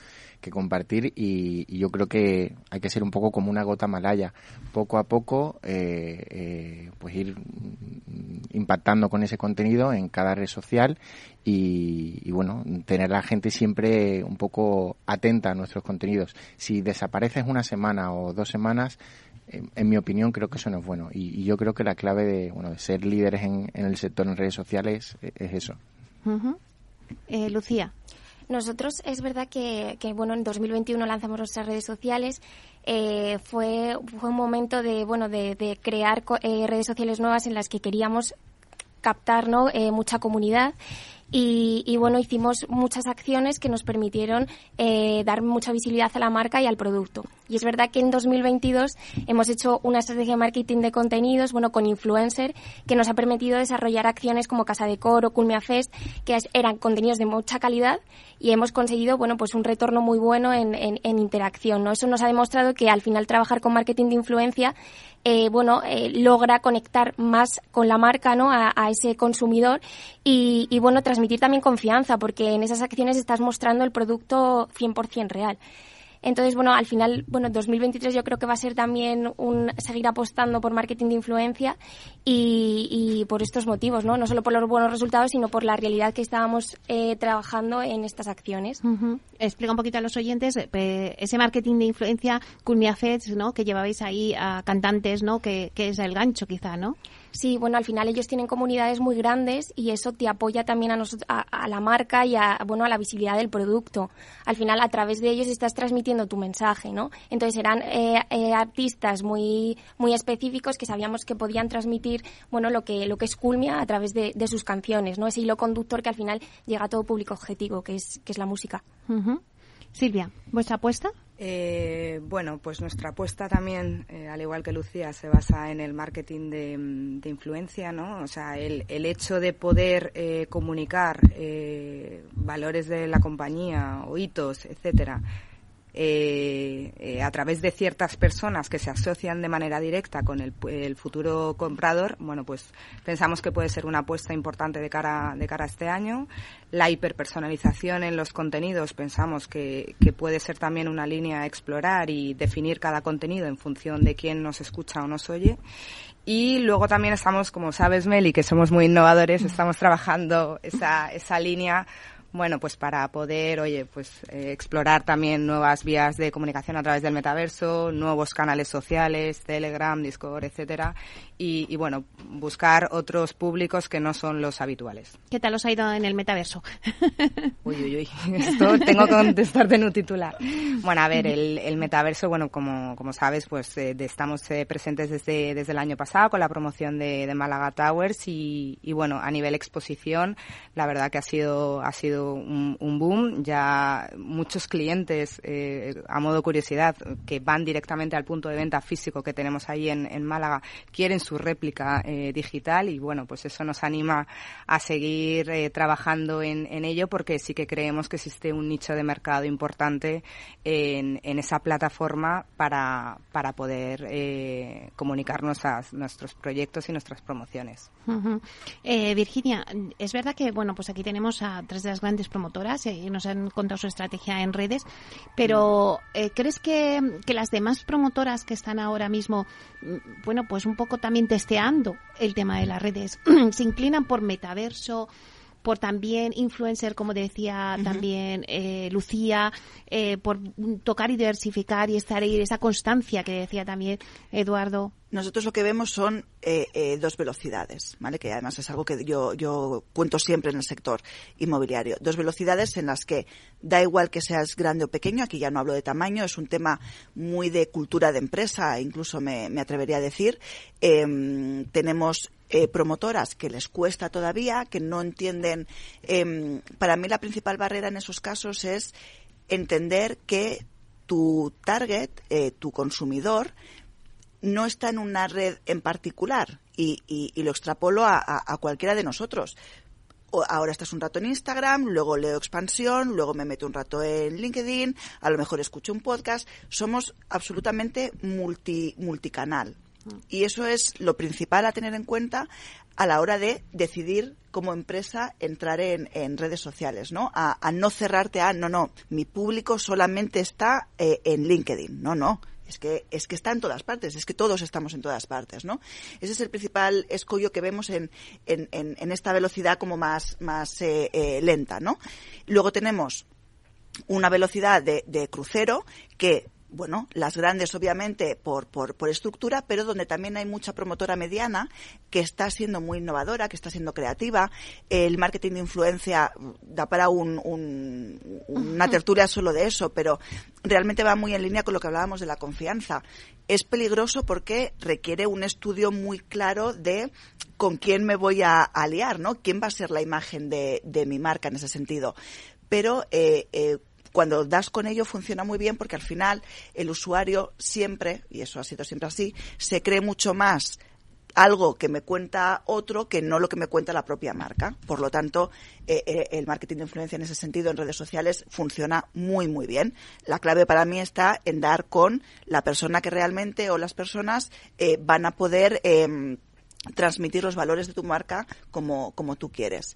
que compartir y, y yo creo que hay que ser un poco como una gota malaya, poco a poco eh, eh, pues ir impactando con ese contenido en cada red social y, y, bueno, tener a la gente siempre un poco atenta a nuestros contenidos. Si desapareces una semana o dos semanas, en, mi opinión creo que eso no es bueno y, yo creo que la clave de, bueno, de ser líderes en, en el sector en redes sociales es, es eso. Eh, Lucía. Nosotros es verdad que, bueno en 2021 lanzamos nuestras redes sociales. Eh, fue, un momento de bueno de, crear eh, redes sociales nuevas en las que queríamos captar ¿no? Eh, mucha comunidad y, y, bueno hicimos muchas acciones que nos permitieron eh, dar mucha visibilidad a la marca y al producto y es verdad que en 2022 hemos hecho una estrategia de marketing de contenidos bueno con influencer que nos ha permitido desarrollar acciones como Casa de Coro, Culmia Fest que eran contenidos de mucha calidad y hemos conseguido bueno pues un retorno muy bueno en, en- en interacción no eso nos ha demostrado que al final trabajar con marketing de influencia eh, bueno, eh, logra conectar más con la marca, ¿no? A, a ese consumidor y, y, bueno, transmitir también confianza, porque en esas acciones estás mostrando el producto 100% real. Entonces, bueno, al final, bueno, 2023 yo creo que va a ser también un seguir apostando por marketing de influencia y, y por estos motivos, ¿no? No solo por los buenos resultados, sino por la realidad que estábamos eh, trabajando en estas acciones. Ujú. Explica un poquito a los oyentes eh, ese marketing de influencia Culmia Fest, ¿no? Que llevabais ahí a cantantes, ¿no? Que, que es el gancho, quizá, ¿no? Sí, bueno, al final ellos tienen comunidades muy grandes y eso te apoya también a, nosotros, a, a, la marca y a, bueno, a la visibilidad del producto. Al final, a través de ellos estás transmitiendo tu mensaje, ¿no? Entonces eran eh, eh, artistas muy, muy específicos que sabíamos que podían transmitir, bueno, lo que, lo que es Culmia a través de, de sus canciones, ¿no? Ese hilo conductor que al final llega a todo público objetivo, que es, que es la música. Silvia, ¿vuestra apuesta? Eh, bueno, pues nuestra apuesta también, eh, al igual que Lucía, se basa en el marketing de, de influencia, ¿no? O sea, el, el hecho de poder eh, comunicar eh, valores de la compañía o hitos, etcétera, eh, eh, a través de ciertas personas que se asocian de manera directa con el, el, futuro comprador, bueno, pues pensamos que puede ser una apuesta importante de cara, de cara a este año. La hiperpersonalización en los contenidos pensamos que, que puede ser también una línea a explorar y definir cada contenido en función de quién nos escucha o nos oye. Y luego también estamos, como sabes, Meli, que somos muy innovadores, estamos trabajando esa, esa línea bueno, pues para poder, oye, pues eh, explorar también nuevas vías de comunicación a través del metaverso, nuevos canales sociales, Telegram, Discord, etcétera, y, y, bueno, buscar otros públicos que no son los habituales. ¿Qué tal os ha ido en el metaverso? Uy, uy, uy, esto tengo que contestarte en un titular. Bueno, a ver, el, el metaverso, bueno, como, como sabes, pues eh, estamos eh, presentes desde, desde el año pasado con la promoción de, de Málaga Towers y, y, bueno, a nivel exposición, la verdad que ha sido, ha sido un, un boom. Ya muchos clientes, eh, a modo curiosidad, que van directamente al punto de venta físico que tenemos ahí en, en Málaga, quieren su réplica eh, digital y bueno, pues eso nos anima a seguir eh, trabajando en, en, ello porque sí que creemos que existe un nicho de mercado importante en, en esa plataforma para, para poder eh, comunicarnos a nuestros proyectos y nuestras promociones. -huh. Virginia, es verdad que bueno, pues aquí tenemos a tres de las grandes promotoras y nos han contado su estrategia en redes, pero eh, ¿crees que, que, las demás promotoras que están ahora mismo, bueno, pues un poco también testeando el tema de las redes, se inclinan por metaverso? por también influencer, como decía uh -huh. también eh, Lucía, eh, por tocar y diversificar y estar ahí, esa constancia que decía también Eduardo. Nosotros lo que vemos son eh, eh, dos velocidades, ¿vale? Que además es algo que yo, yo cuento siempre en el sector inmobiliario. Dos velocidades en las que da igual que seas grande o pequeño, aquí ya no hablo de tamaño, es un tema muy de cultura de empresa, incluso me, me atrevería a decir. Em, tenemos eh, promotoras que les cuesta todavía, que no entienden. em, para mí la principal barrera en esos casos es entender que tu target, eh, tu consumidor, no está en una red en particular y, y- y lo extrapolo a, a- a cualquiera de nosotros. O- Ahora estás un rato en Instagram, luego leo expansión, luego me meto un rato en LinkedIn, a lo mejor escucho un podcast. Somos absolutamente multi, multicanal. Y eso es lo principal a tener en cuenta a la hora de decidir como empresa entrar en, en redes sociales, ¿no? A, a no cerrarte a, no, no, mi público solamente está eh, en LinkedIn. No, no. Es que, es que está en todas partes, es que todos estamos en todas partes, ¿no? Ese es el principal escollo que vemos en, en, esta velocidad como más, más eh, eh, lenta, ¿no? Luego tenemos una velocidad de crucero que bueno, las grandes obviamente por, por, por estructura, pero donde también hay mucha promotora mediana que está siendo muy innovadora, que está siendo creativa. El marketing de influencia da para un, un- una tertulia solo de eso, pero realmente va muy en línea con lo que hablábamos de la confianza. Es peligroso porque requiere un estudio muy claro de con quién me voy a aliar, ¿no? ¿Quién va a ser la imagen de, de mi marca en ese sentido? Pero eh, eh, cuando das con ello funciona muy bien porque al final el usuario siempre, y eso ha sido siempre así, se cree mucho más algo que me cuenta otro que no lo que me cuenta la propia marca. Por lo tanto, eh, eh, el marketing de influencia en ese sentido en redes sociales funciona muy, muy bien. La clave para mí está en dar con la persona que realmente o las personas eh, van a poder em, transmitir los valores de tu marca como, como tú quieres.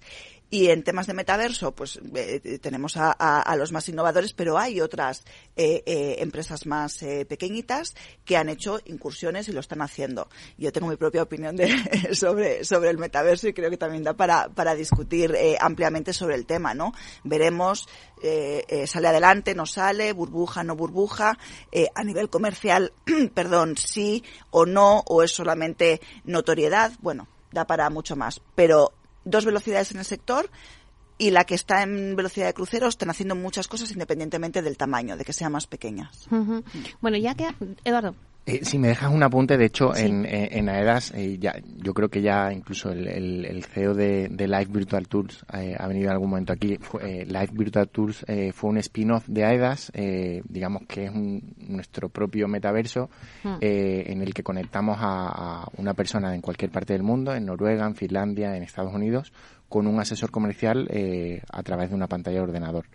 Y en temas de metaverso, pues eh, tenemos a, a- los más innovadores, pero hay otras eh, eh, empresas más eh, pequeñitas que han hecho incursiones y lo están haciendo. Yo tengo mi propia opinión de, sobre, sobre el metaverso y creo que también da para, para discutir eh, ampliamente sobre el tema, ¿no? Veremos, eh, eh, sale adelante, no sale, burbuja, no burbuja, eh, a nivel comercial, perdón, sí o no, o es solamente notoriedad, bueno, da para mucho más. Pero dos velocidades en el sector y la que está en velocidad de crucero están haciendo muchas cosas independientemente del tamaño, de que sean más pequeñas. Bueno, ya que... Eduardo. Eh, si me dejas un apunte, de hecho, Sí. en, en, en AEDAS, eh, ya, yo creo que ya incluso el, el, el CEO de, de Live Virtual Tours eh, ha venido en algún momento aquí. Fue, eh, Live Virtual Tours eh, fue un spin-off de AEDAS, eh, digamos que es un- nuestro propio metaverso eh, en el que conectamos a, a una persona en cualquier parte del mundo, en Noruega, en Finlandia, en Estados Unidos, con un asesor comercial eh, a través de una pantalla de ordenador.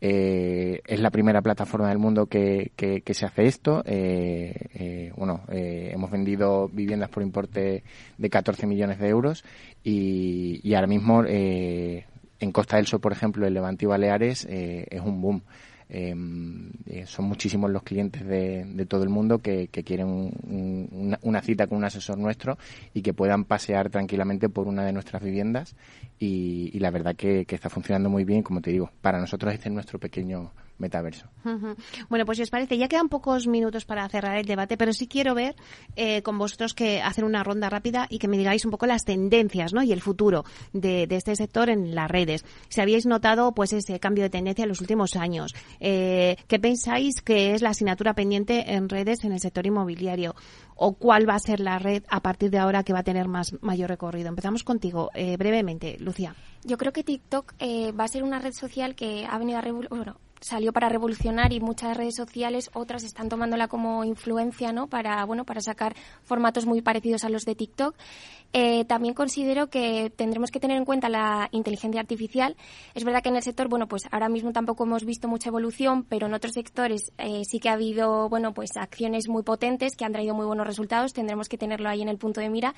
Eh, es la primera plataforma del mundo que, se hace esto. Eh, eh, bueno, eh, hemos vendido viviendas por importe de 14 millones de euros y, y ahora mismo eh, en Costa del Sol, por ejemplo, en Levante Baleares es un boom. Eh, eh, son muchísimos los clientes de, de todo el mundo que, que quieren un- una, una cita con un asesor nuestro y que puedan pasear tranquilamente por una de nuestras viviendas y, y la verdad que, que está funcionando muy bien, como te digo, para nosotros este es nuestro pequeño metaverso. Bueno, pues si os parece, ya quedan pocos minutos para cerrar el debate, pero sí quiero ver eh, con vosotros que hacer una ronda rápida y que me digáis un poco las tendencias ¿no? y el futuro de, de este sector en las redes. Si habéis notado pues ese cambio de tendencia en los últimos años, eh, ¿qué pensáis que es la asignatura pendiente en redes en el sector inmobiliario? ¿O cuál va a ser la red a partir de ahora que va a tener más mayor recorrido? Empezamos contigo, eh, brevemente, Lucía. Yo creo que TikTok eh, va a ser una red social que ha venido a bueno, salió para revolucionar y muchas redes sociales otras están tomándola como influencia, ¿no? Para bueno, para sacar formatos muy parecidos a los de TikTok. Eh, también considero que tendremos que tener en cuenta la inteligencia artificial. Es verdad que en el sector, bueno, pues ahora mismo tampoco hemos visto mucha evolución, pero en otros sectores eh, sí que ha habido, bueno, pues acciones muy potentes que han traído muy buenos resultados. Tendremos que tenerlo ahí en el punto de mira.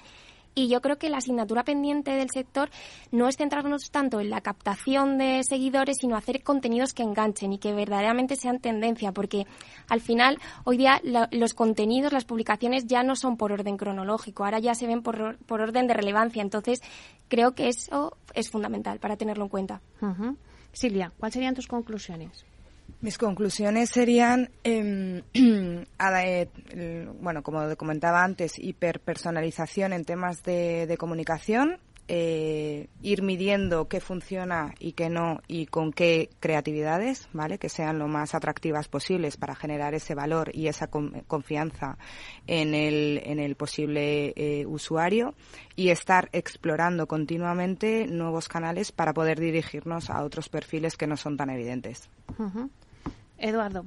Y yo creo que la asignatura pendiente del sector no es centrarnos tanto en la captación de seguidores, sino hacer contenidos que enganchen y que verdaderamente sean tendencia, porque al final, hoy día, los contenidos, las publicaciones ya no son por orden cronológico, ahora ya se ven por, or- por orden de relevancia. Entonces, creo que eso es fundamental para tenerlo en cuenta. Silvia, ¿cuáles serían tus conclusiones? Mis conclusiones serían, em, eh, bueno, como comentaba antes, hiperpersonalización en temas de, comunicación, eh, ir midiendo qué funciona y qué no y con qué creatividades, ¿vale? Que sean lo más atractivas posibles para generar ese valor y esa confianza en el, en el posible eh, usuario y estar explorando continuamente nuevos canales para poder dirigirnos a otros perfiles que no son tan evidentes. Eduardo.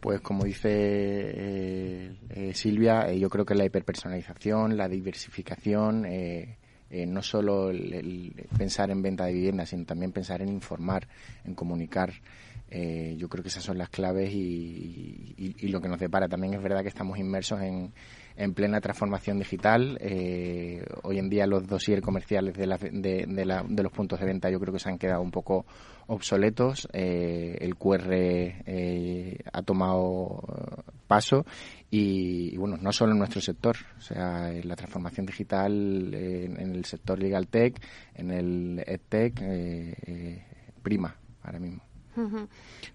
Pues como dice eh, Silvia, yo creo que la hiperpersonalización, la diversificación, eh, no solo el, pensar en venta de viviendas, sino también pensar en informar, en comunicar. Eh, yo creo que esas son las claves y, lo que nos depara. También es verdad que estamos inmersos en, en plena transformación digital. Eh, hoy en día los dossiers comerciales de, de, de, los puntos de venta yo creo que se han quedado un poco obsoletos. el QR ha tomado paso y, bueno, no solo en nuestro sector, o sea, la transformación digital en, el sector legal tech, en el edtech, eh, eh, prima ahora mismo.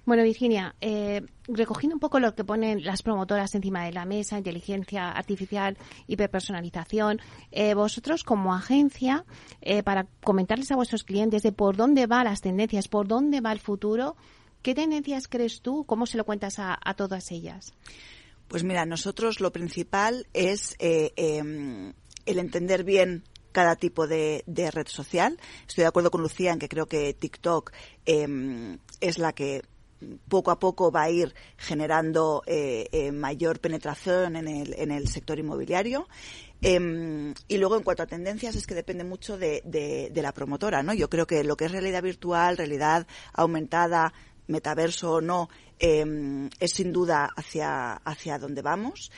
Bueno, Virginia, eh, recogiendo un poco lo que ponen las promotoras encima de la mesa, inteligencia artificial, hiperpersonalización, eh, vosotros como agencia, eh, para comentarles a vuestros clientes de por dónde van las tendencias, por dónde va el futuro, ¿qué tendencias crees tú? ¿Cómo se lo cuentas a todas ellas? Pues mira, nosotros lo principal es eh, em, el entender bien cada tipo de, red social. Estoy de acuerdo con Lucía en que creo que TikTok em, es la que poco a poco va a ir generando eh, eh, mayor penetración en el, en el sector inmobiliario. Em, y luego, en cuanto a tendencias, es que depende mucho de, de, la promotora, ¿no? Yo creo que lo que es realidad virtual, realidad aumentada, metaverso o no, em, es sin duda hacia, hacia donde vamos.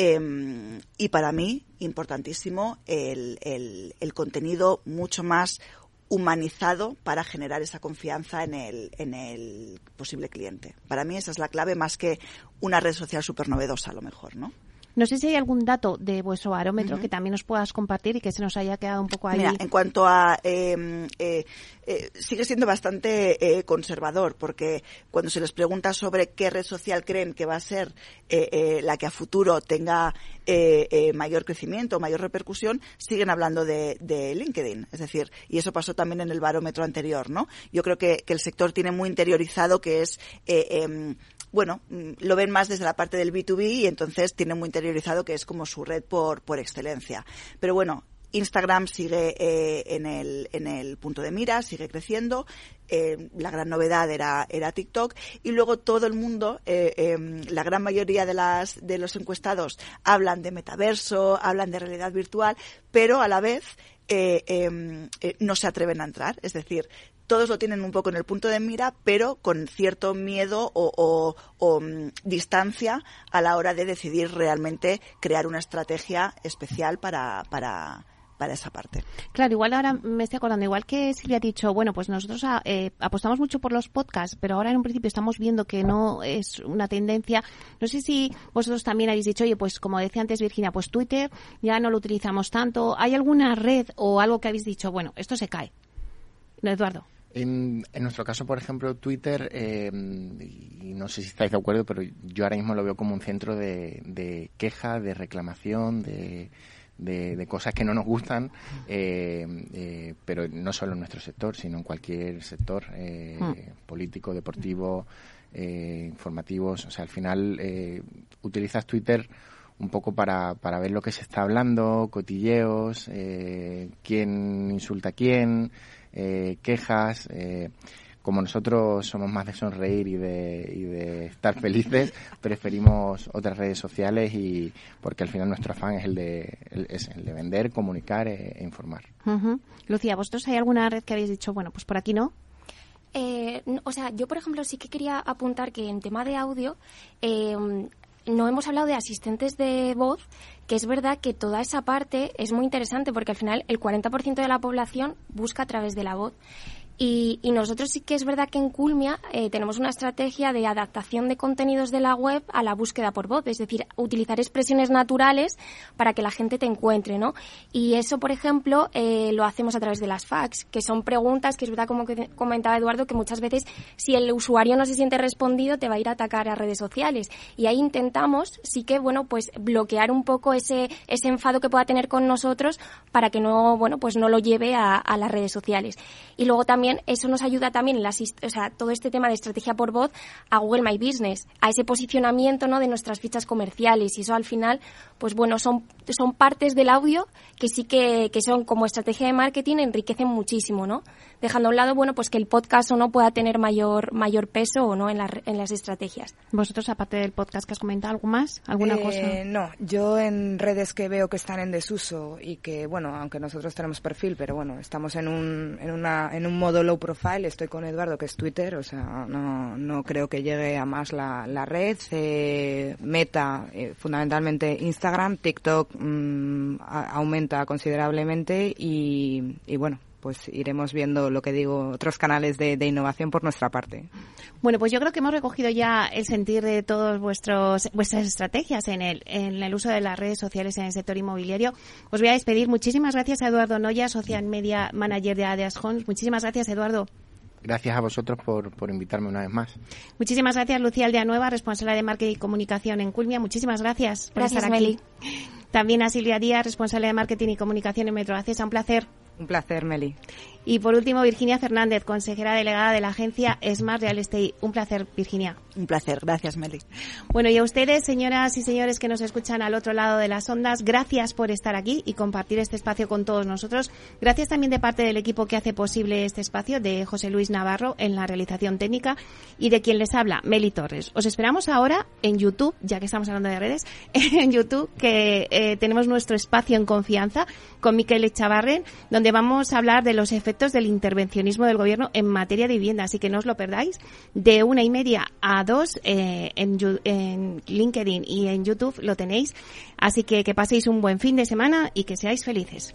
Em, y para mí, importantísimo, el, el, contenido mucho más humanizado para generar esa confianza en el, en el posible cliente. Para mí esa es la clave más que una red social súper novedosa a lo mejor, ¿no? No sé si hay algún dato de vuestro barómetro que también nos puedas compartir y que se nos haya quedado un poco ahí. Mira, en cuanto a. Em, eh, eh, sigue siendo bastante eh, conservador, porque cuando se les pregunta sobre qué red social creen que va a ser la que a futuro tenga mayor crecimiento, mayor repercusión, siguen hablando de, LinkedIn. Es decir, y eso pasó también en el barómetro anterior, ¿no? Yo creo que, que el sector tiene muy interiorizado que es em, bueno, mm, lo ven más desde la parte del B2B y entonces tienen muy interiorizado que es como su red por, por excelencia. Pero bueno, Instagram sigue eh, en, el, en el punto de mira, sigue creciendo. Eh, la gran novedad era, era TikTok. Y luego todo el mundo, eh, em, la gran mayoría de, las, de los encuestados hablan de metaverso, hablan de realidad virtual, pero a la vez em, no se atreven a entrar. Es decir, todos lo tienen un poco en el punto de mira, pero con cierto miedo o, mm, distancia a la hora de decidir realmente crear una estrategia especial para, para, para esa parte. Claro, igual ahora me estoy acordando, igual que Silvia ha dicho, bueno, pues nosotros ah, eh, apostamos mucho por los podcasts, pero ahora en un principio estamos viendo que no es una tendencia. No sé si vosotros también habéis dicho, oye, pues como decía antes Virginia, pues Twitter ya no lo utilizamos tanto. ¿Hay alguna red o algo que habéis dicho, bueno, esto se cae? No, Eduardo. En, nuestro caso, por ejemplo, Twitter, eh, y no sé si estáis de acuerdo, pero yo ahora mismo lo veo como un centro de, queja, de reclamación, de, de, cosas que no nos gustan, eh, eh, pero no solo en nuestro sector, sino en cualquier sector hmm. político, deportivo, informativos. O sea, al final utilizas Twitter un poco para, para ver lo que se está hablando, cotilleos, quién insulta a quién. Eh, quejas. Eh, como nosotros somos más de sonreír y de, y de estar felices, preferimos otras redes sociales y porque al final nuestro afán es el de, es el de vender, comunicar e, e informar. Lucía, ¿vosotros hay alguna red que habéis dicho, bueno, pues por aquí no? Eh, o sea, yo por ejemplo sí que quería apuntar que en tema de audio no hemos hablado de asistentes de voz, que es verdad que toda esa parte es muy interesante porque al final el 40% de la población busca a través de la voz. Y, nosotros sí que es verdad que en Culmia eh, tenemos una estrategia de adaptación de contenidos de la web a la búsqueda por voz, es decir, utilizar expresiones naturales para que la gente te encuentre, ¿no? Y eso, por ejemplo, eh, lo hacemos a través de las fax, que son preguntas que es verdad, como comentaba Eduardo, que muchas veces si el usuario no se siente respondido te va a ir a atacar a redes sociales. Y ahí intentamos, sí que, bueno, pues bloquear un poco ese, ese enfado que pueda tener con nosotros para que no, bueno, pues no lo lleve a, a las redes sociales. Y luego también eso nos ayuda también, en todo este tema de estrategia por voz a Google My Business, a ese posicionamiento ¿no? de nuestras fichas comerciales. Y eso al final, pues bueno, son, son partes del audio que sí que, que son como estrategia de marketing, enriquecen muchísimo, ¿no? Dejando a un lado, bueno, pues que el podcast o no pueda tener mayor, mayor peso o no en, en las estrategias. ¿Vosotros, aparte del podcast que has comentado, algo más? ¿Alguna eh, cosa? No, yo en redes que veo que están en desuso y que, bueno, aunque nosotros tenemos perfil, pero bueno, estamos en un, en una, en un modo low profile, estoy con Eduardo, que es Twitter, o sea, no, no creo que llegue a más la, la red. Eh, meta, eh, fundamentalmente Instagram, TikTok mm, aumenta considerablemente y, y bueno, pues iremos viendo lo que digo, otros canales de, de, innovación por nuestra parte. Bueno, pues yo creo que hemos recogido ya el sentir de vuestros vuestras estrategias en el, en el uso de las redes sociales en el sector inmobiliario. Os voy a despedir. Muchísimas gracias a Eduardo Noya, Social Media Manager de Adeas Homes. Muchísimas gracias, Eduardo. Gracias a vosotros por, por invitarme una vez más. Muchísimas gracias, Lucía Aldeanueva, responsable de Marketing y Comunicación en Culmia. Muchísimas gracias por estar aquí. También a Silvia Díaz, responsable de Marketing y Comunicación en Metro Acesa. Un placer. Un placer, Meli. Y por último, Virginia Fernández, consejera delegada de la agencia Smart Real Estate. Un placer, Virginia. Un placer, gracias, Meli. Bueno, y a ustedes, señoras y señores que nos escuchan al otro lado de las ondas, gracias por estar aquí y compartir este espacio con todos nosotros. Gracias también de parte del equipo que hace posible este espacio, de José Luis Navarro en la realización técnica y de quien les habla, Meli Torres. Os esperamos ahora en YouTube, ya que estamos hablando de redes, en YouTube, que eh, tenemos nuestro espacio en confianza con Miquel Echavarren, donde vamos a hablar de los efectos del intervencionismo del gobierno en materia de vivienda. Así que no os lo perdáis. De una y media a dos eh, en, en LinkedIn y en YouTube lo tenéis. Así que que paséis un buen fin de semana y que seáis felices.